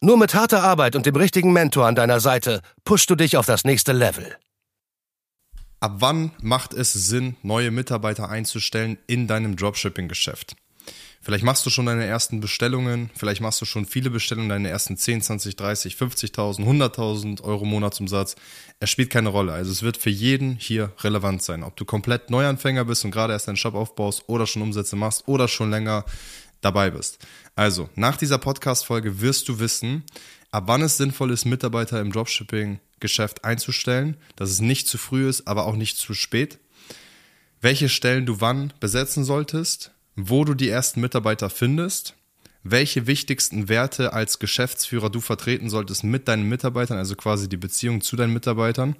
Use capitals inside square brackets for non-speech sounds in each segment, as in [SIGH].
Nur mit harter Arbeit und dem richtigen Mentor an deiner Seite pushst du dich auf das nächste Level. Ab wann macht es Sinn, neue Mitarbeiter einzustellen in deinem Dropshipping-Geschäft? Vielleicht machst du schon deine ersten Bestellungen, vielleicht machst du schon viele Bestellungen, deine ersten 10, 20, 30, 50.000, 100.000 Euro Monatsumsatz. Es spielt keine Rolle. Also es wird für jeden hier relevant sein. Ob du komplett Neuanfänger bist und gerade erst deinen Shop aufbaust oder schon Umsätze machst oder schon länger dabei bist. Also, nach dieser Podcast-Folge wirst du wissen, ab wann es sinnvoll ist, Mitarbeiter im Dropshipping-Geschäft einzustellen, dass es nicht zu früh ist, aber auch nicht zu spät, welche Stellen du wann besetzen solltest, wo du die ersten Mitarbeiter findest, welche wichtigsten Werte als Geschäftsführer du vertreten solltest mit deinen Mitarbeitern, also quasi die Beziehung zu deinen Mitarbeitern.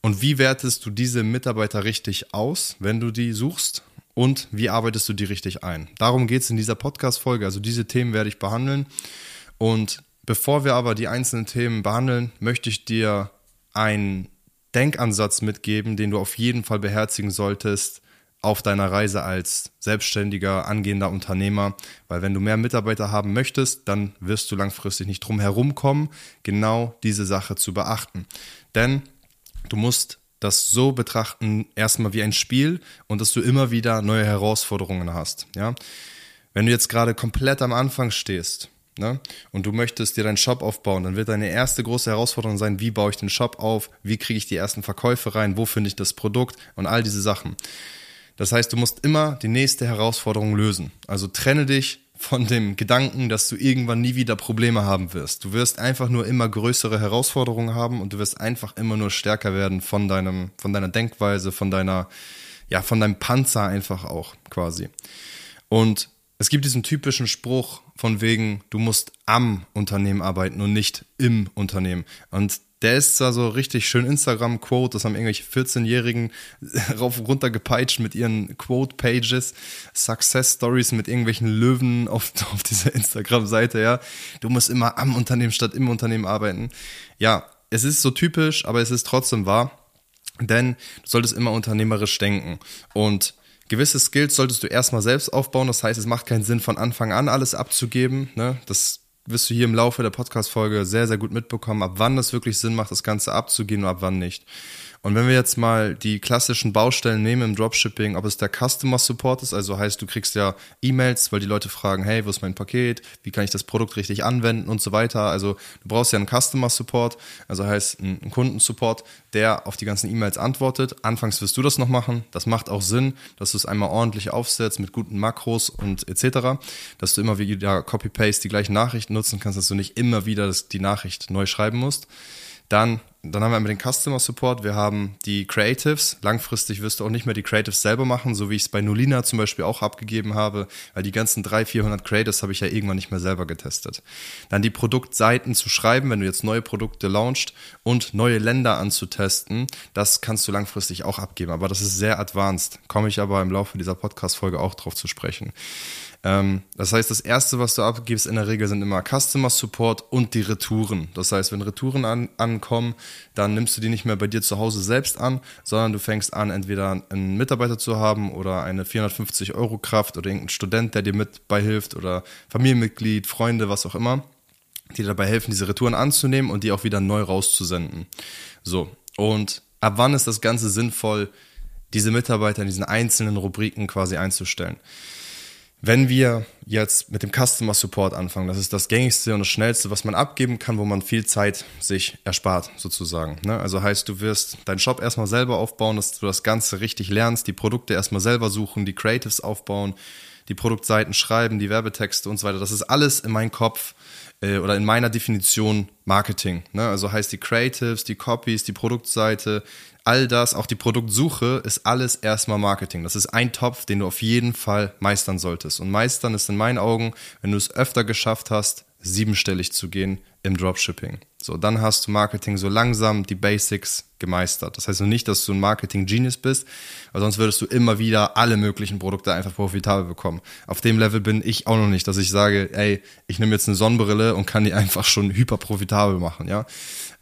Und wie wertest du diese Mitarbeiter richtig aus, wenn du die suchst? Und wie arbeitest du die richtig ein. Darum geht es in dieser Podcast-Folge. Also diese Themen werde ich behandeln. Und bevor wir aber die einzelnen Themen behandeln, möchte ich dir einen Denkansatz mitgeben, den du auf jeden Fall beherzigen solltest auf deiner Reise als selbstständiger, angehender Unternehmer, weil wenn du mehr Mitarbeiter haben möchtest, dann wirst du langfristig nicht drum herum kommen, genau diese Sache zu beachten. Denn du musst das so betrachten, erstmal wie ein Spiel und dass du immer wieder neue Herausforderungen hast. Ja? Wenn du jetzt gerade komplett am Anfang stehst ne, und du möchtest dir deinen Shop aufbauen, dann wird deine erste große Herausforderung sein, wie baue ich den Shop auf, wie kriege ich die ersten Verkäufe rein, wo finde ich das Produkt und all diese Sachen. Das heißt, du musst immer die nächste Herausforderung lösen. Also trenne dich von dem Gedanken, dass du irgendwann nie wieder Probleme haben wirst. Du wirst einfach nur immer größere Herausforderungen haben und du wirst einfach immer nur stärker werden von deinem, von deiner Denkweise, von deiner, ja, von deinem Panzer einfach auch quasi. Und es gibt diesen typischen Spruch von wegen, du musst am Unternehmen arbeiten und nicht im Unternehmen. Und der ist zwar so richtig schön Instagram-Quote, das haben irgendwelche 14-Jährigen [LAUGHS] rauf und runter gepeitscht mit ihren Quote-Pages, Success-Stories mit irgendwelchen Löwen auf, [LAUGHS] auf dieser Instagram-Seite, ja. Du musst immer am Unternehmen statt im Unternehmen arbeiten. Ja, es ist so typisch, aber es ist trotzdem wahr, denn du solltest immer unternehmerisch denken und gewisse Skills solltest du erstmal selbst aufbauen. Das heißt, es macht keinen Sinn, von Anfang an alles abzugeben. Ne? Das wirst du hier im Laufe der Podcast-Folge sehr, sehr gut mitbekommen, ab wann das wirklich Sinn macht, das Ganze abzugehen und ab wann nicht. Und wenn wir jetzt mal die klassischen Baustellen nehmen im Dropshipping, ob es der Customer Support ist, also heißt, du kriegst ja E-Mails, weil die Leute fragen, hey, wo ist mein Paket? Wie kann ich das Produkt richtig anwenden und so weiter. Also du brauchst ja einen Customer Support, also heißt einen Kundensupport, der auf die ganzen E-Mails antwortet. Anfangs wirst du das noch machen. Das macht auch Sinn, dass du es einmal ordentlich aufsetzt mit guten Makros und etc., dass du immer wieder Copy-Paste die gleichen Nachrichten nutzen kannst, dass du nicht immer wieder die Nachricht neu schreiben musst. Dann, dann haben wir einmal den Customer Support, wir haben die Creatives. Langfristig wirst du auch nicht mehr die Creatives selber machen, so wie ich es bei Nolina zum Beispiel auch abgegeben habe, weil die ganzen 300, 400 Creatives habe ich ja irgendwann nicht mehr selber getestet. Dann die Produktseiten zu schreiben, wenn du jetzt neue Produkte launchst und neue Länder anzutesten, das kannst du langfristig auch abgeben. Aber das ist sehr advanced. Komme ich aber im Laufe dieser Podcast-Folge auch drauf zu sprechen. Ähm, das heißt, das erste, was du abgibst in der Regel sind immer Customer Support und die Retouren. Das heißt, wenn Retouren an, ankommen, dann nimmst du die nicht mehr bei dir zu Hause selbst an, sondern du fängst an, entweder einen Mitarbeiter zu haben oder eine 450 Euro Kraft oder irgendeinen Student, der dir mit beihilft oder Familienmitglied, Freunde, was auch immer, die dabei helfen, diese Retouren anzunehmen und die auch wieder neu rauszusenden. So. Und ab wann ist das Ganze sinnvoll, diese Mitarbeiter in diesen einzelnen Rubriken quasi einzustellen? Wenn wir jetzt mit dem Customer Support anfangen, das ist das gängigste und das schnellste, was man abgeben kann, wo man viel Zeit sich erspart, sozusagen. Ne? Also heißt, du wirst deinen Shop erstmal selber aufbauen, dass du das Ganze richtig lernst, die Produkte erstmal selber suchen, die Creatives aufbauen, die Produktseiten schreiben, die Werbetexte und so weiter. Das ist alles in meinem Kopf äh, oder in meiner Definition Marketing. Ne? Also heißt die Creatives, die Copies, die Produktseite, all das, auch die Produktsuche, ist alles erstmal Marketing. Das ist ein Topf, den du auf jeden Fall meistern solltest. Und meistern ist in meinen Augen, wenn du es öfter geschafft hast, siebenstellig zu gehen im Dropshipping. So, dann hast du Marketing so langsam die Basics gemeistert. Das heißt noch nicht, dass du ein Marketing-Genius bist, weil sonst würdest du immer wieder alle möglichen Produkte einfach profitabel bekommen. Auf dem Level bin ich auch noch nicht, dass ich sage, ey, ich nehme jetzt eine Sonnenbrille und kann die [LAUGHS] einfach schon hyper profitabel machen, ja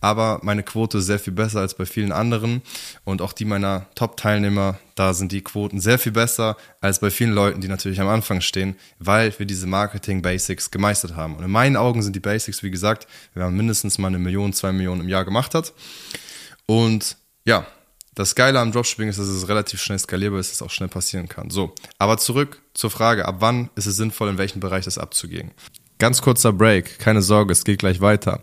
aber meine Quote ist sehr viel besser als bei vielen anderen und auch die meiner Top-Teilnehmer, da sind die Quoten sehr viel besser als bei vielen Leuten, die natürlich am Anfang stehen, weil wir diese Marketing-Basics gemeistert haben. Und in meinen Augen sind die Basics, wie gesagt, wenn man mindestens mal eine Million, zwei Millionen im Jahr gemacht hat. Und ja, das Geile am Dropshipping ist, dass es relativ schnell skalierbar ist, dass es auch schnell passieren kann. So, aber zurück zur Frage, ab wann ist es sinnvoll, in welchem Bereich das abzugehen? Ganz kurzer Break, keine Sorge, es geht gleich weiter.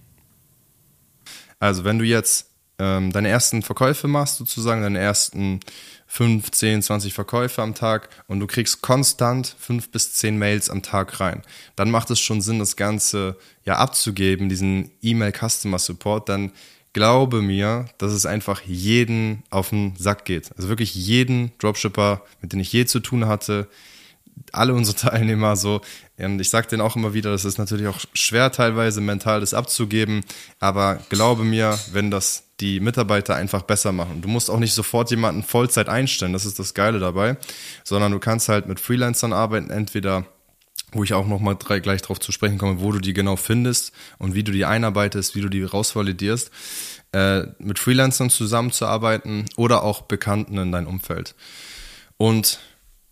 Also wenn du jetzt ähm, deine ersten Verkäufe machst, sozusagen deine ersten 5, 10, 20 Verkäufe am Tag und du kriegst konstant 5 bis 10 Mails am Tag rein, dann macht es schon Sinn, das Ganze ja abzugeben, diesen E-Mail Customer Support, dann glaube mir, dass es einfach jeden auf den Sack geht. Also wirklich jeden Dropshipper, mit dem ich je zu tun hatte, alle unsere [LAUGHS] Teilnehmer so. Und ich sage denen auch immer wieder, das ist natürlich auch schwer teilweise mental das abzugeben, aber glaube mir, wenn das die Mitarbeiter einfach besser machen. Du musst auch nicht sofort jemanden Vollzeit einstellen, das ist das Geile dabei, sondern du kannst halt mit Freelancern arbeiten, entweder wo ich auch nochmal gleich drauf zu sprechen komme, wo du die genau findest und wie du die einarbeitest, wie du die rausvalidierst, äh, mit Freelancern zusammenzuarbeiten oder auch Bekannten in deinem Umfeld. Und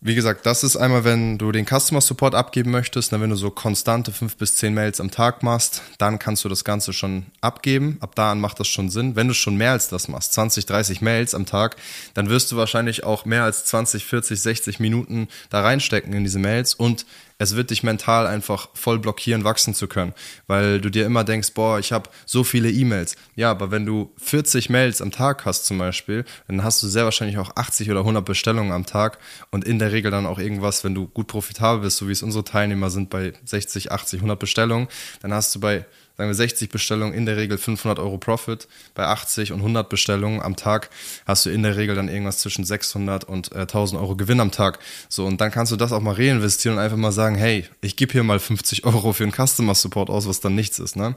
wie gesagt, das ist einmal, wenn du den Customer Support abgeben möchtest, wenn du so konstante fünf bis zehn Mails am Tag machst, dann kannst du das Ganze schon abgeben. Ab da an macht das schon Sinn. Wenn du schon mehr als das machst, 20, 30 Mails am Tag, dann wirst du wahrscheinlich auch mehr als 20, 40, 60 Minuten da reinstecken in diese Mails und es wird dich mental einfach voll blockieren, wachsen zu können, weil du dir immer denkst, boah, ich habe so viele E-Mails. Ja, aber wenn du 40 Mails am Tag hast zum Beispiel, dann hast du sehr wahrscheinlich auch 80 oder 100 Bestellungen am Tag und in der Regel dann auch irgendwas, wenn du gut profitabel bist, so wie es unsere Teilnehmer sind bei 60, 80, 100 Bestellungen, dann hast du bei sagen wir 60 Bestellungen, in der Regel 500 Euro Profit. Bei 80 und 100 Bestellungen am Tag hast du in der Regel dann irgendwas zwischen 600 und äh, 1000 Euro Gewinn am Tag. So, und dann kannst du das auch mal reinvestieren und einfach mal sagen, hey, ich gebe hier mal 50 Euro für einen Customer Support aus, was dann nichts ist. Ne?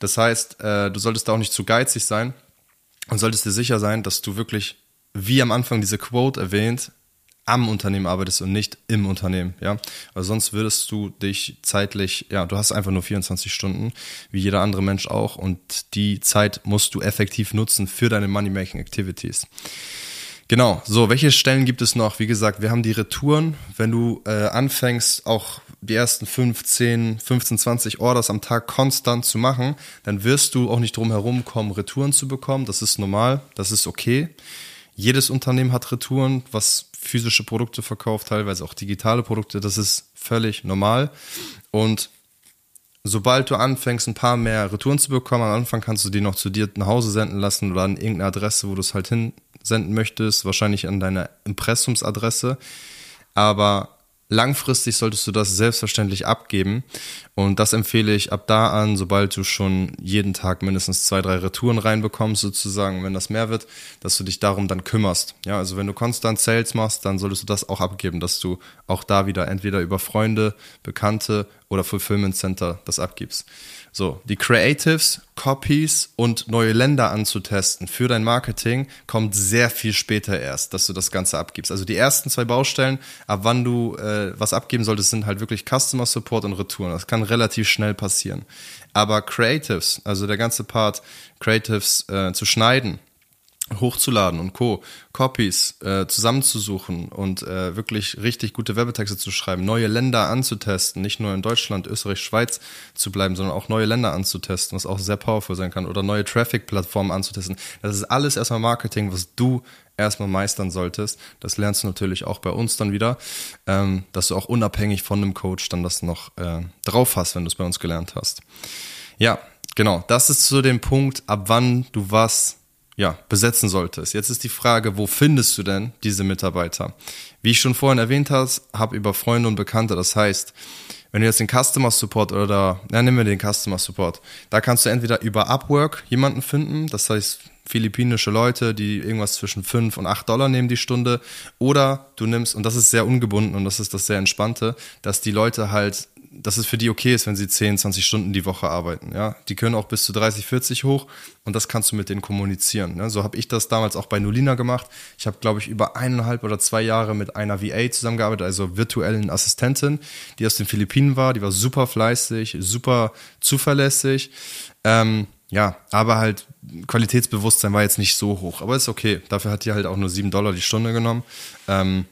Das heißt, äh, du solltest da auch nicht zu geizig sein und solltest dir sicher sein, dass du wirklich, wie am Anfang diese Quote erwähnt, am Unternehmen arbeitest und nicht im Unternehmen, ja. Weil sonst würdest du dich zeitlich, ja, du hast einfach nur 24 Stunden, wie jeder andere Mensch auch, und die Zeit musst du effektiv nutzen für deine Money-Making Activities. Genau, so, welche Stellen gibt es noch? Wie gesagt, wir haben die Retouren. Wenn du äh, anfängst, auch die ersten 15, 15, 20 Orders am Tag konstant zu machen, dann wirst du auch nicht drum herum kommen, Retouren zu bekommen. Das ist normal, das ist okay. Jedes Unternehmen hat Retouren, was physische Produkte verkauft, teilweise auch digitale Produkte. Das ist völlig normal. Und sobald du anfängst, ein paar mehr Retouren zu bekommen, am Anfang kannst du die noch zu dir nach Hause senden lassen oder an irgendeine Adresse, wo du es halt hinsenden möchtest, wahrscheinlich an deine Impressumsadresse. Aber Langfristig solltest du das selbstverständlich abgeben. Und das empfehle ich ab da an, sobald du schon jeden Tag mindestens zwei, drei Retouren reinbekommst, sozusagen, wenn das mehr wird, dass du dich darum dann kümmerst. Ja, also wenn du konstant Sales machst, dann solltest du das auch abgeben, dass du auch da wieder entweder über Freunde, Bekannte oder Fulfillment Center das abgibst. So, die Creatives, Copies und neue Länder anzutesten für dein Marketing kommt sehr viel später erst, dass du das Ganze abgibst. Also die ersten zwei Baustellen, ab wann du äh, was abgeben solltest, sind halt wirklich Customer Support und Retouren. Das kann relativ schnell passieren. Aber Creatives, also der ganze Part, Creatives äh, zu schneiden, hochzuladen und Co. Copies äh, zusammenzusuchen und äh, wirklich richtig gute Werbetexte zu schreiben, neue Länder anzutesten, nicht nur in Deutschland, Österreich, Schweiz zu bleiben, sondern auch neue Länder anzutesten, was auch sehr powerful sein kann, oder neue Traffic-Plattformen anzutesten. Das ist alles erstmal Marketing, was du erstmal meistern solltest. Das lernst du natürlich auch bei uns dann wieder, ähm, dass du auch unabhängig von einem Coach dann das noch äh, drauf hast, wenn du es bei uns gelernt hast. Ja, Genau, das ist zu dem Punkt, ab wann du was ja, besetzen solltest. Jetzt ist die Frage, wo findest du denn diese Mitarbeiter? Wie ich schon vorhin erwähnt habe, habe über Freunde und Bekannte. Das heißt, wenn du jetzt den Customer Support oder, ja, nehmen wir den Customer Support, da kannst du entweder über Upwork jemanden finden, das heißt philippinische Leute, die irgendwas zwischen 5 und 8 Dollar nehmen die Stunde, oder du nimmst, und das ist sehr ungebunden und das ist das sehr Entspannte, dass die Leute halt dass es für die okay ist, wenn sie 10, 20 Stunden die Woche arbeiten. Ja, die können auch bis zu 30, 40 hoch und das kannst du mit denen kommunizieren. Ne? So habe ich das damals auch bei Nolina gemacht. Ich habe, glaube ich, über eineinhalb oder zwei Jahre mit einer VA zusammengearbeitet, also virtuellen Assistentin, die aus den Philippinen war. Die war super fleißig, super zuverlässig. Ähm, ja, aber halt Qualitätsbewusstsein war jetzt nicht so hoch, aber ist okay. Dafür hat die halt auch nur 7 Dollar die Stunde genommen. Ähm,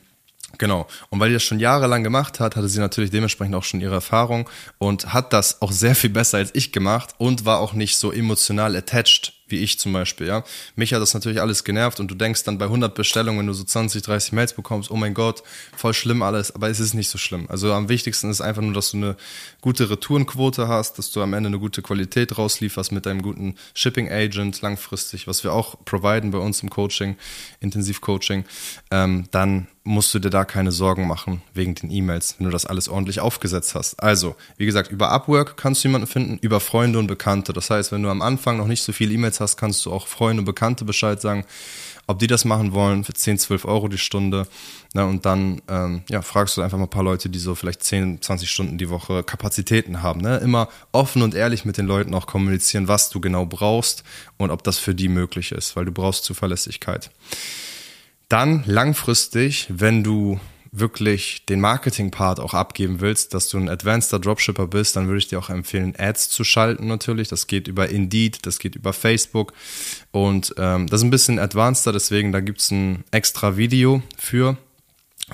Genau. Und weil die das schon jahrelang gemacht hat, hatte sie natürlich dementsprechend auch schon ihre Erfahrung und hat das auch sehr viel besser als ich gemacht und war auch nicht so emotional attached wie ich zum Beispiel, ja. Mich hat das natürlich alles genervt und du denkst dann bei 100 Bestellungen, wenn du so 20, 30 Mails bekommst, oh mein Gott, voll schlimm alles, aber es ist nicht so schlimm. Also am wichtigsten ist einfach nur, dass du eine gute Retourenquote hast, dass du am Ende eine gute Qualität rauslieferst mit deinem guten Shipping Agent langfristig, was wir auch providen bei uns im Coaching, Intensivcoaching, ähm, dann musst du dir da keine Sorgen machen wegen den E-Mails, wenn du das alles ordentlich aufgesetzt hast. Also, wie gesagt, über Upwork kannst du jemanden finden, über Freunde und Bekannte. Das heißt, wenn du am Anfang noch nicht so viele E-Mails hast, kannst du auch Freunde und Bekannte Bescheid sagen, ob die das machen wollen für 10, 12 Euro die Stunde. Na, und dann ähm, ja, fragst du einfach mal ein paar Leute, die so vielleicht 10, 20 Stunden die Woche Kapazitäten haben. Ne? Immer offen und ehrlich mit den Leuten auch kommunizieren, was du genau brauchst und ob das für die möglich ist, weil du brauchst Zuverlässigkeit. Dann langfristig, wenn du wirklich den Marketing-Part auch abgeben willst, dass du ein advanceder Dropshipper bist, dann würde ich dir auch empfehlen, Ads zu schalten natürlich. Das geht über Indeed, das geht über Facebook und ähm, das ist ein bisschen advanceder, deswegen da gibt's ein extra Video für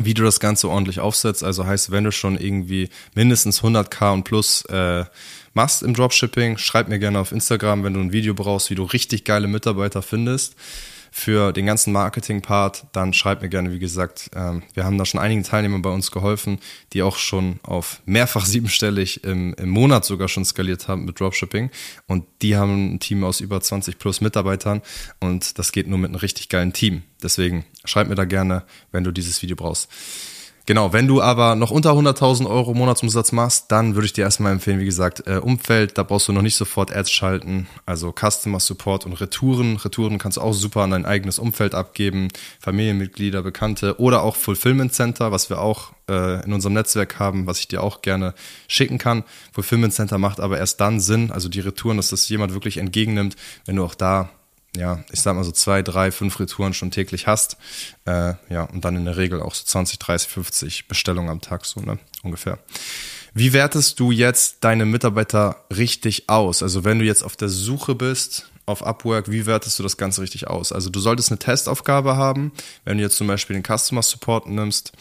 wie du das Ganze ordentlich aufsetzt. Also heißt, wenn du schon irgendwie mindestens 100k und plus äh, machst im Dropshipping, schreib mir gerne auf Instagram, wenn du ein Video brauchst, wie du richtig geile Mitarbeiter findest für den ganzen Marketing-Part, dann schreibt mir gerne, wie gesagt, ähm, wir haben da schon einigen Teilnehmern bei uns geholfen, die auch schon auf mehrfach [LAUGHS] siebenstellig im, im Monat sogar schon skaliert haben mit Dropshipping. Und die haben ein Team aus über 20 plus Mitarbeitern und das geht nur mit einem richtig geilen Team. Deswegen schreib mir da gerne, wenn du dieses Video brauchst. Genau, wenn du aber noch unter 100.000 Euro Monatsumsatz machst, dann würde ich dir erstmal empfehlen, wie gesagt, äh, Umfeld, da brauchst du noch nicht sofort Ads schalten, also Customer Support und Retouren. Retouren kannst du auch super an dein eigenes Umfeld abgeben, Familienmitglieder, Bekannte oder auch Fulfillment Center, was wir auch äh, in unserem Netzwerk haben, was ich dir auch gerne schicken kann. Fulfillment Center macht aber erst dann Sinn, also die Retouren, dass das jemand wirklich entgegennimmt, wenn du auch da ja, ich sag mal so zwei, drei, fünf Retouren schon täglich hast. Äh, ja, und dann in der Regel auch so 20, 30, 50 Bestellungen am Tag, so, ne? Ungefähr. Wie wertest du jetzt deine Mitarbeiter richtig aus? Also wenn du jetzt auf der Suche bist auf Upwork, wie wertest du das Ganze richtig aus? Also du solltest eine Testaufgabe haben, wenn du jetzt zum Beispiel den Customer Support nimmst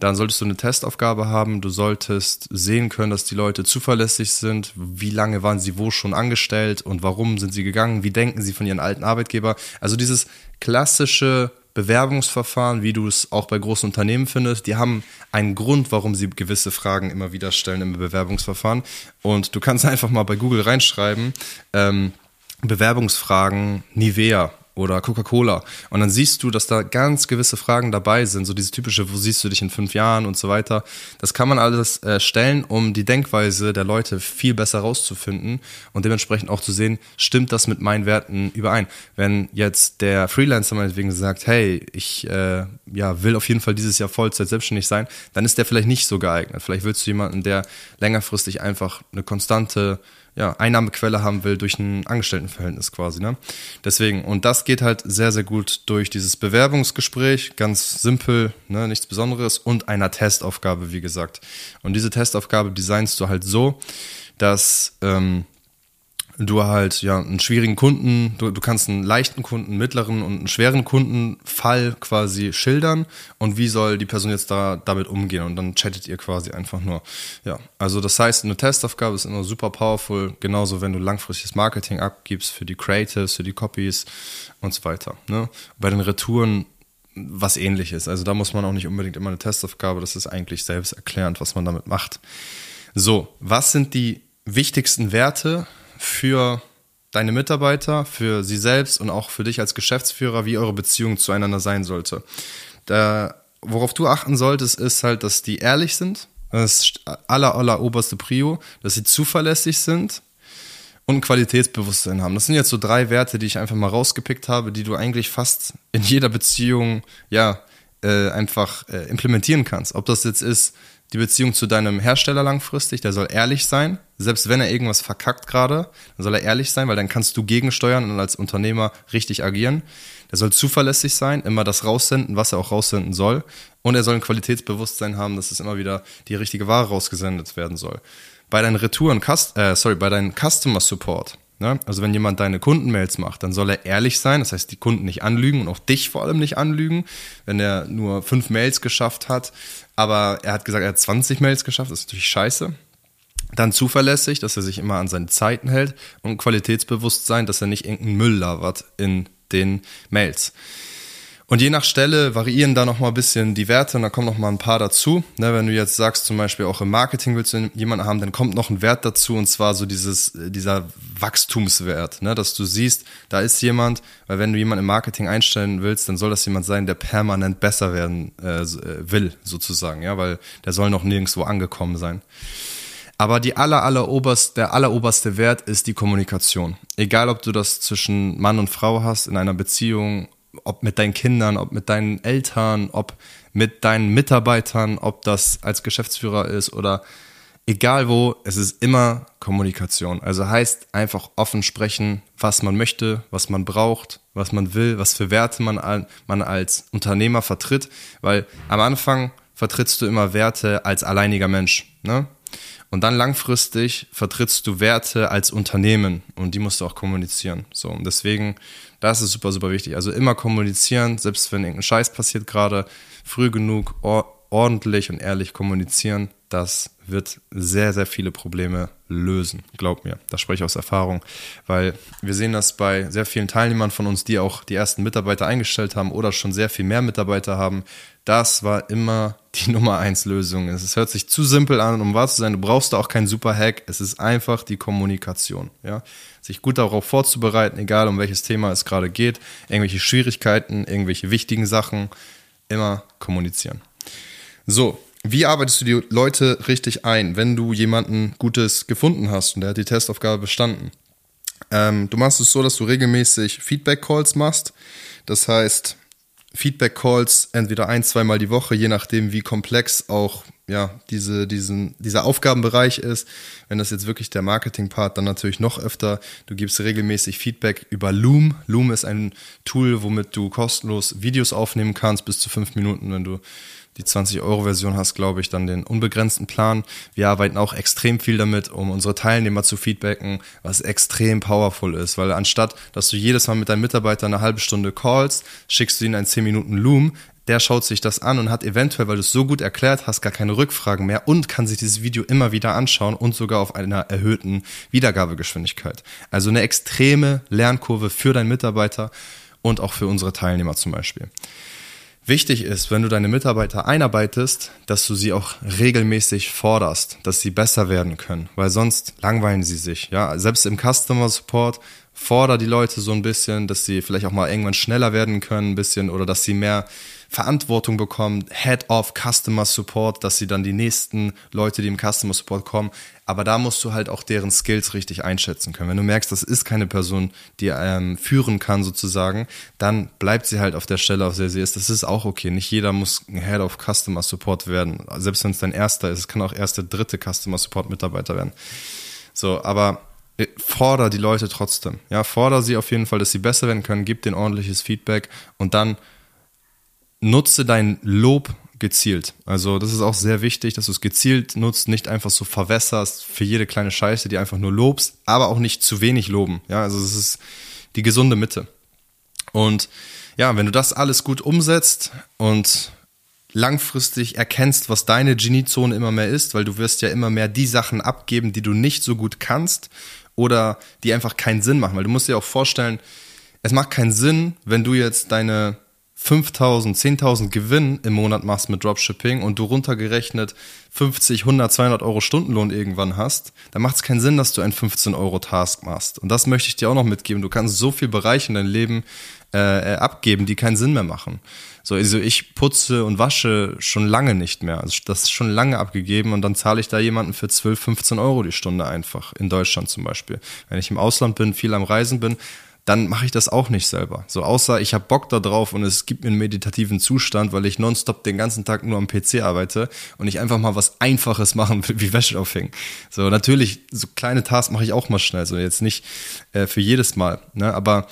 dann solltest du eine Testaufgabe haben. Du solltest sehen können, dass die Leute zuverlässig sind. Wie lange waren sie wo schon angestellt und warum sind sie gegangen? Wie denken sie von ihren alten Arbeitgeber? Also dieses klassische Bewerbungsverfahren, wie du es auch bei großen Unternehmen findest, die haben einen Grund, warum sie gewisse Fragen immer wieder stellen im Bewerbungsverfahren. Und du kannst [LAUGHS] einfach mal bei Google reinschreiben, ähm, Bewerbungsfragen Nivea oder Coca-Cola. Und dann siehst du, dass da ganz gewisse Fragen dabei sind, so diese typische, wo siehst du dich in fünf Jahren und so weiter. Das kann man alles äh, stellen, um die Denkweise der Leute viel besser rauszufinden und dementsprechend auch zu sehen, stimmt das mit meinen Werten überein. Wenn jetzt der Freelancer meinetwegen sagt, hey, ich äh, ja, will auf jeden Fall dieses Jahr Vollzeit selbstständig sein, dann ist der vielleicht nicht so geeignet. Vielleicht willst du jemanden, der längerfristig einfach eine konstante ja, Einnahmequelle haben will durch ein Angestelltenverhältnis quasi. Ne? Deswegen, und das geht halt sehr, sehr gut durch dieses Bewerbungsgespräch, ganz simpel, ne, nichts Besonderes, und einer Testaufgabe, wie gesagt. Und diese Testaufgabe designst du halt so, dass ähm, du halt ja einen schwierigen Kunden, du, du kannst einen leichten Kunden, mittleren und einen schweren Kundenfall quasi schildern und wie soll die Person jetzt da damit umgehen und dann chattet ihr quasi einfach nur. Ja, also das heißt, eine Testaufgabe ist immer super powerful, genauso wenn du langfristiges Marketing abgibst für die Creatives, für die Copies und so weiter. Ne? Bei den Retouren was ähnliches. Also da muss man auch nicht unbedingt immer eine Testaufgabe, das ist eigentlich selbsterklärend, was man damit macht. So, was sind die wichtigsten Werte für deine Mitarbeiter, für sie selbst und auch für dich als Geschäftsführer, wie eure Beziehung zueinander sein sollte. Da, worauf du achten solltest, ist halt, dass die ehrlich sind. Das ist aller, aller oberste Prio, dass sie zuverlässig sind und ein Qualitätsbewusstsein haben. Das sind jetzt so drei Werte, die ich einfach mal rausgepickt habe, die du eigentlich fast in jeder Beziehung, ja, äh, einfach äh, implementieren kannst. Ob das jetzt ist, die Beziehung zu deinem Hersteller langfristig, der soll ehrlich sein. Selbst wenn er irgendwas verkackt gerade, dann soll er ehrlich sein, weil dann kannst du gegensteuern und als Unternehmer richtig agieren. Der soll zuverlässig sein, immer das raussenden, was er auch raussenden soll. Und er soll ein Qualitätsbewusstsein haben, dass es immer wieder die richtige Ware rausgesendet werden soll. Bei deinen Retouren, äh, sorry, bei deinem Customer Support, Ne? Also wenn jemand deine Kundenmails macht, dann soll er ehrlich sein, das heißt die Kunden nicht anlügen und auch dich vor allem nicht anlügen. Wenn er nur fünf Mails geschafft hat, aber er hat gesagt, er hat 20 Mails geschafft, das ist natürlich scheiße. Dann zuverlässig, dass er sich immer an seine Zeiten hält und Qualitätsbewusstsein, dass er nicht irgendeinen Müll labert in den Mails. Und je nach Stelle variieren da noch mal ein bisschen die Werte und da kommen noch mal ein paar dazu. Ne, wenn du jetzt sagst, zum Beispiel auch im Marketing willst du jemanden haben, dann kommt noch ein Wert dazu und zwar so dieses, dieser Wachstumswert, ne, dass du siehst, da ist jemand, weil wenn du jemanden im Marketing einstellen willst, dann soll das jemand sein, der permanent besser werden äh, äh will, sozusagen, ja, weil der soll noch nirgendwo angekommen sein. Aber die aller, aller oberst, der alleroberste Wert ist die Kommunikation. Egal, ob du das zwischen Mann und Frau hast, in einer Beziehung ob mit deinen Kindern, ob mit deinen Eltern, ob mit deinen Mitarbeitern, ob das als Geschäftsführer ist oder egal wo, es ist immer Kommunikation. Also heißt einfach offen sprechen, was man möchte, was man braucht, was man will, was für Werte man, man als Unternehmer vertritt, weil am Anfang vertrittst du immer Werte als alleiniger Mensch. Ne? Und dann langfristig vertrittst du Werte als Unternehmen und die musst du auch kommunizieren. So, und deswegen, das ist super, super wichtig. Also immer kommunizieren, selbst wenn irgendein Scheiß passiert gerade, früh genug, ordentlich und ehrlich kommunizieren, das wird sehr, sehr viele Probleme lösen. Glaub mir, das spreche ich aus Erfahrung, weil wir sehen das bei sehr vielen Teilnehmern von uns, die auch die ersten Mitarbeiter eingestellt haben oder schon sehr viel mehr Mitarbeiter haben. Das war immer [LAUGHS] die Nummer eins Lösung. Es hört sich zu simpel an, um wahr zu sein. Du brauchst da auch keinen super Hack. Es ist einfach die Kommunikation. Ja, sich gut darauf vorzubereiten, egal um welches Thema es gerade geht, irgendwelche Schwierigkeiten, irgendwelche wichtigen Sachen, immer kommunizieren. So, wie arbeitest du die Leute richtig ein, wenn du jemanden Gutes gefunden hast und der hat die Testaufgabe bestanden? Ähm, du machst es so, dass du regelmäßig Feedback-Calls machst. Das heißt, Feedback-Calls entweder ein, zweimal die Woche, je nachdem, wie komplex auch ja, diese, diesen, dieser Aufgabenbereich ist. Wenn das jetzt wirklich der Marketing-Part, dann natürlich noch öfter. Du gibst regelmäßig Feedback über Loom. Loom ist ein Tool, womit du kostenlos Videos aufnehmen kannst, bis zu fünf Minuten, wenn du die 20-Euro-Version hast, glaube ich, dann den unbegrenzten Plan. Wir arbeiten auch extrem viel damit, um unsere Teilnehmer zu feedbacken, was extrem powerful ist, weil anstatt, dass du jedes Mal mit deinem Mitarbeiter eine halbe Stunde callst, schickst du ihnen einen 10 Minuten Loom, der schaut sich das an und hat eventuell, weil du es so gut erklärt hast, gar keine Rückfragen mehr und kann sich dieses Video immer wieder anschauen und sogar auf einer erhöhten Wiedergabegeschwindigkeit. Also eine extreme Lernkurve für deinen Mitarbeiter und auch für unsere Teilnehmer zum Beispiel. Wichtig ist, wenn du deine Mitarbeiter einarbeitest, dass du sie auch regelmäßig forderst, dass sie besser werden können, weil sonst langweilen sie sich. Ja, selbst im Customer Support forder die Leute so ein bisschen, dass sie vielleicht auch mal irgendwann schneller werden können, ein bisschen oder dass sie mehr Verantwortung bekommen, Head of Customer Support, dass sie dann die nächsten Leute, die im Customer Support kommen. Aber da musst du halt auch deren Skills richtig einschätzen können. Wenn du merkst, das ist keine Person, die ähm, führen kann sozusagen, dann bleibt sie halt auf der Stelle, auf der sie ist. Das ist auch okay. Nicht jeder muss ein Head of Customer Support werden. Selbst wenn es dein erster ist, es kann auch erste, dritte Customer Support Mitarbeiter werden. So, aber äh, forder die Leute trotzdem. Ja, forder sie auf jeden Fall, dass sie besser werden können, gib denen ordentliches Feedback und dann nutze dein Lob gezielt. Also das ist auch sehr wichtig, dass du es gezielt nutzt, nicht einfach so verwässerst für jede kleine Scheiße, die einfach nur lobst, aber auch nicht zu wenig loben. Ja, also es ist die gesunde Mitte. Und ja, wenn du das alles gut umsetzt und langfristig erkennst, was deine Geniezone immer mehr ist, weil du wirst ja immer mehr die Sachen abgeben, die du nicht so gut kannst oder die einfach keinen Sinn machen, weil du musst dir auch vorstellen, es macht keinen Sinn, wenn du jetzt deine 5000, 10.000 Gewinn im Monat machst mit Dropshipping und du runtergerechnet 50, 100, 200 Euro Stundenlohn irgendwann hast, dann macht es keinen Sinn, dass du einen 15 Euro Task machst. Und das möchte ich dir auch noch mitgeben. Du kannst so viel Bereiche in deinem Leben äh, abgeben, die keinen Sinn mehr machen. So, also ich putze und wasche schon lange nicht mehr. Also das ist schon lange abgegeben und dann zahle ich da jemanden für 12, 15 Euro die Stunde einfach. In Deutschland zum Beispiel. Wenn ich im Ausland bin, viel am Reisen bin, dann mache ich das auch nicht selber. So außer ich habe Bock da drauf und es gibt mir einen meditativen Zustand, weil ich nonstop den ganzen Tag nur am PC arbeite und ich einfach mal was Einfaches machen will, [LAUGHS] wie Wäsche aufhängen. So natürlich, so kleine Tasks mache ich auch mal schnell, so jetzt nicht äh, für jedes Mal, ne? aber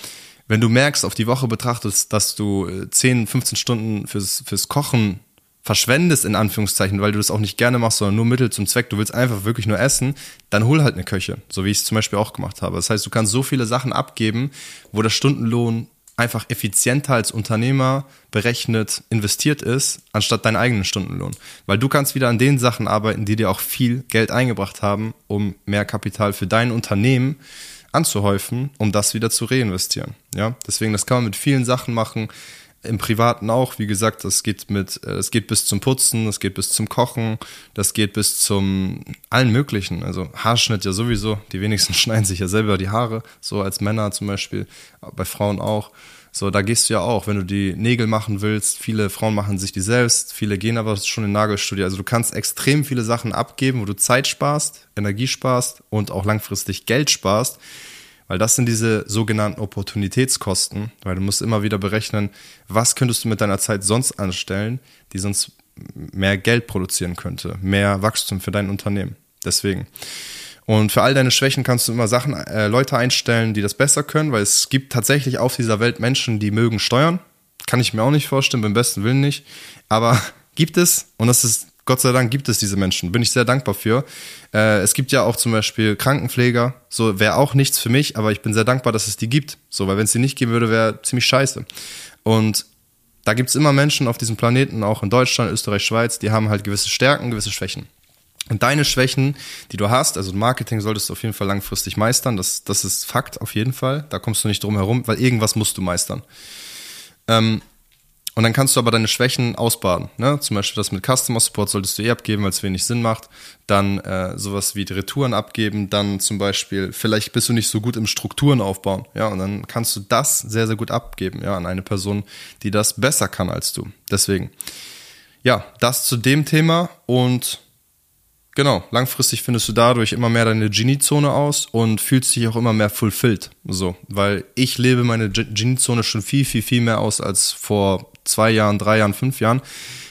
wenn du merkst, auf die Woche betrachtest, dass du 10, äh, 15 Stunden fürs, fürs Kochen verschwendest, in Anführungszeichen, weil du das auch nicht gerne machst, sondern nur Mittel zum Zweck, du willst einfach wirklich nur essen, dann hol halt eine Köche, so wie ich es zum Beispiel auch gemacht habe. Das heißt, du kannst so viele Sachen abgeben, wo der Stundenlohn einfach effizienter als Unternehmer berechnet investiert ist, anstatt deinen eigenen Stundenlohn. Weil du kannst wieder an den Sachen arbeiten, die dir auch viel Geld eingebracht haben, um mehr Kapital für dein Unternehmen anzuhäufen, um das wieder zu reinvestieren. Ja, deswegen, das kann man mit vielen Sachen machen im Privaten auch, wie gesagt, das geht mit, äh, es geht bis zum Putzen, das geht bis zum Kochen, das geht bis zum allen möglichen. Also Haarschnitt ja sowieso, die wenigsten [LAUGHS] schneiden sich ja selber die Haare, so als Männer zum Beispiel, bei Frauen auch. So, da gehst du ja auch, wenn du die Nägel machen willst. Viele Frauen machen sich die selbst, viele gehen aber schon in Nagelstudio. Also du kannst extrem viele Sachen abgeben, wo du Zeit sparst, Energie sparst und auch langfristig Geld sparst weil das sind diese sogenannten Opportunitätskosten, weil du musst immer wieder berechnen, was könntest du mit deiner Zeit sonst anstellen, die sonst mehr Geld produzieren könnte, mehr Wachstum für dein Unternehmen. Deswegen. Und für all deine Schwächen kannst du immer Sachen, äh, Leute einstellen, die das besser können, weil es gibt tatsächlich auf dieser Welt Menschen, die mögen steuern. Kann ich mir auch nicht vorstellen, beim besten Willen nicht. Aber [LAUGHS] gibt es, und das ist Gott sei Dank gibt es diese Menschen, bin ich sehr dankbar für. Äh, es gibt ja auch zum Beispiel Krankenpfleger, so wäre auch nichts für mich, aber ich bin sehr dankbar, dass es die gibt. So, weil wenn es die nicht geben würde, wäre ziemlich scheiße. Und da gibt es immer Menschen auf diesem Planeten, auch in Deutschland, Österreich, Schweiz, die haben halt gewisse Stärken, gewisse Schwächen. Und deine Schwächen, die du hast, also Marketing solltest du auf jeden Fall langfristig meistern, das, das ist Fakt auf jeden Fall. Da kommst du nicht drum herum, weil irgendwas musst du meistern. Ähm, und dann kannst du aber deine Schwächen ausbaden. Ne? Zum Beispiel das mit Customer Support solltest du eh abgeben, weil es wenig Sinn macht. Dann äh, sowas wie die Retouren abgeben. Dann zum Beispiel, vielleicht bist du nicht so gut im Strukturen aufbauen. Ja, und dann kannst du das sehr, sehr gut abgeben, ja, an eine Person, die das besser kann als du. Deswegen. Ja, das zu dem Thema und Genau, langfristig findest du dadurch immer mehr deine Genie-Zone aus und fühlst dich auch immer mehr fulfilled. So, weil ich lebe meine Genie-Zone schon viel, viel, viel mehr aus als vor zwei Jahren, drei Jahren, fünf Jahren,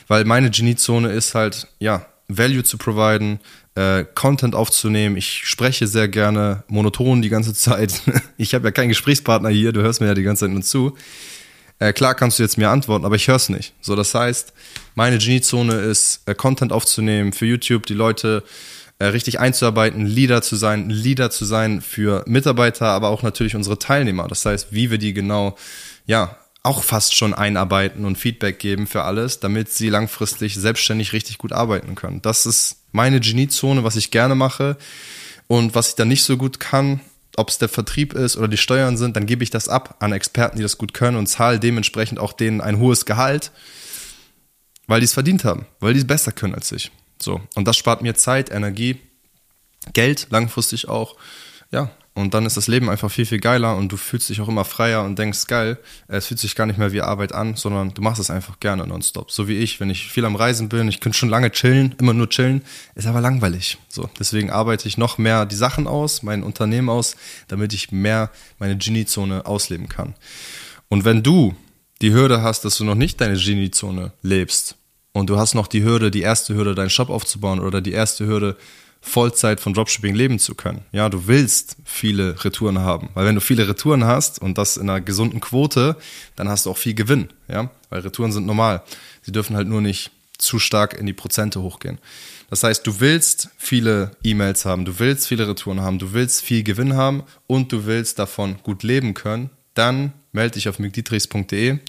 weil meine Genie-Zone ist halt, ja, Value zu providen, äh, Content aufzunehmen. Ich spreche sehr gerne monoton die ganze Zeit. [LAUGHS] ich habe ja keinen Gesprächspartner hier, du hörst mir ja die ganze Zeit nur zu. Äh, klar kannst du jetzt mir antworten, aber ich höre es nicht. So, das heißt, meine Genie-Zone ist, äh, Content aufzunehmen für YouTube, die Leute äh, richtig einzuarbeiten, Leader zu sein, Leader zu sein für Mitarbeiter, aber auch natürlich unsere Teilnehmer. Das heißt, wie wir die genau, ja, auch fast schon einarbeiten und Feedback geben für alles, damit sie langfristig selbstständig richtig gut arbeiten können. Das ist meine Geniezone, was ich gerne mache. Und was ich dann nicht so gut kann, ob es der Vertrieb ist oder die Steuern sind, dann gebe ich das ab an Experten, die das gut können und zahle dementsprechend auch denen ein hohes Gehalt, weil die es verdient haben, weil die es besser können als ich. So. Und das spart mir Zeit, Energie, Geld, langfristig auch. Ja, und dann ist das Leben einfach viel, viel geiler und du fühlst dich auch immer freier und denkst, geil, es fühlt sich gar nicht mehr wie Arbeit an, sondern du machst es einfach gerne nonstop. So wie ich, wenn ich viel am Reisen bin, ich könnte schon lange chillen, immer nur chillen, ist aber langweilig. So, deswegen arbeite ich noch mehr die Sachen aus, mein Unternehmen aus, damit ich mehr meine Genie-Zone ausleben kann. Und wenn du die Hürde hast, dass du noch nicht deine Genie-Zone lebst und du hast noch die Hürde, die erste Hürde, deinen Shop aufzubauen oder die erste Hürde, Vollzeit von Dropshipping leben zu können. Ja, du willst viele Retouren haben, weil wenn du viele Retouren hast und das in einer gesunden Quote, dann hast du auch viel Gewinn, ja, weil Retouren sind normal. Sie dürfen halt nur nicht zu stark in die Prozente hochgehen. Das heißt, du willst viele E-Mails haben, du willst viele Retouren haben, du willst viel Gewinn haben und du willst davon gut leben können, dann melde dich auf mcdietrichs.de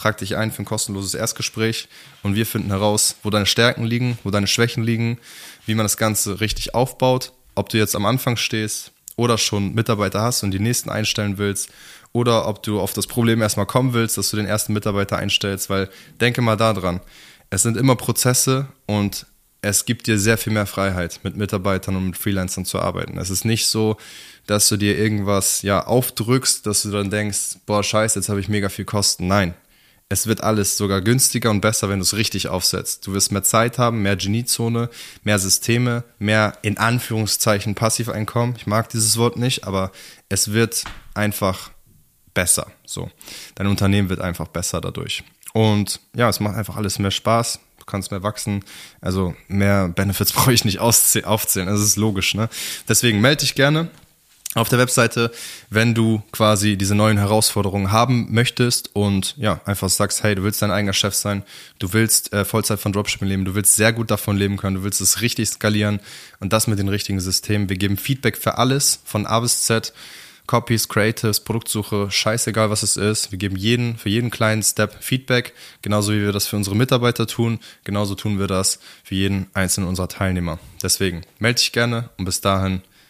trag dich ein für ein kostenloses Erstgespräch und wir finden heraus, wo deine Stärken liegen, wo deine Schwächen liegen, wie man das Ganze richtig aufbaut, ob du jetzt am Anfang stehst oder schon Mitarbeiter hast und die nächsten einstellen willst oder ob du auf das Problem erstmal kommen willst, dass du den ersten Mitarbeiter einstellst, weil denke mal daran, es sind immer Prozesse und es gibt dir sehr viel mehr Freiheit, mit Mitarbeitern und mit Freelancern zu arbeiten. Es ist nicht so, dass du dir irgendwas ja aufdrückst, dass du dann denkst, boah, scheiße, jetzt habe ich mega viel Kosten. Nein, es wird alles sogar günstiger und besser, wenn du es richtig aufsetzt. Du wirst mehr Zeit haben, mehr Geniezone, mehr Systeme, mehr in Anführungszeichen Passiveinkommen. Ich mag dieses Wort nicht, aber es wird einfach besser. So, dein Unternehmen wird einfach besser dadurch. Und ja, es macht einfach alles mehr Spaß. Du kannst mehr wachsen. Also mehr Benefits [LAUGHS] brauche ich nicht aufzählen. Das ist logisch. Ne? Deswegen melde dich gerne auf der Webseite, wenn du quasi diese neuen Herausforderungen haben möchtest und ja, einfach sagst, hey, du willst dein eigener Chef sein, du willst äh, Vollzeit von Dropshipping leben, du willst sehr gut davon leben können, du willst es richtig skalieren und das mit den richtigen Systemen. Wir geben Feedback für alles, von A bis Z. Copies, Creatives, Produktsuche, scheißegal was es ist. Wir geben jeden, für jeden kleinen Step Feedback, genauso wie wir das für unsere Mitarbeiter tun, genauso tun wir das für jeden einzelnen unserer Teilnehmer. Deswegen melde dich gerne und bis dahin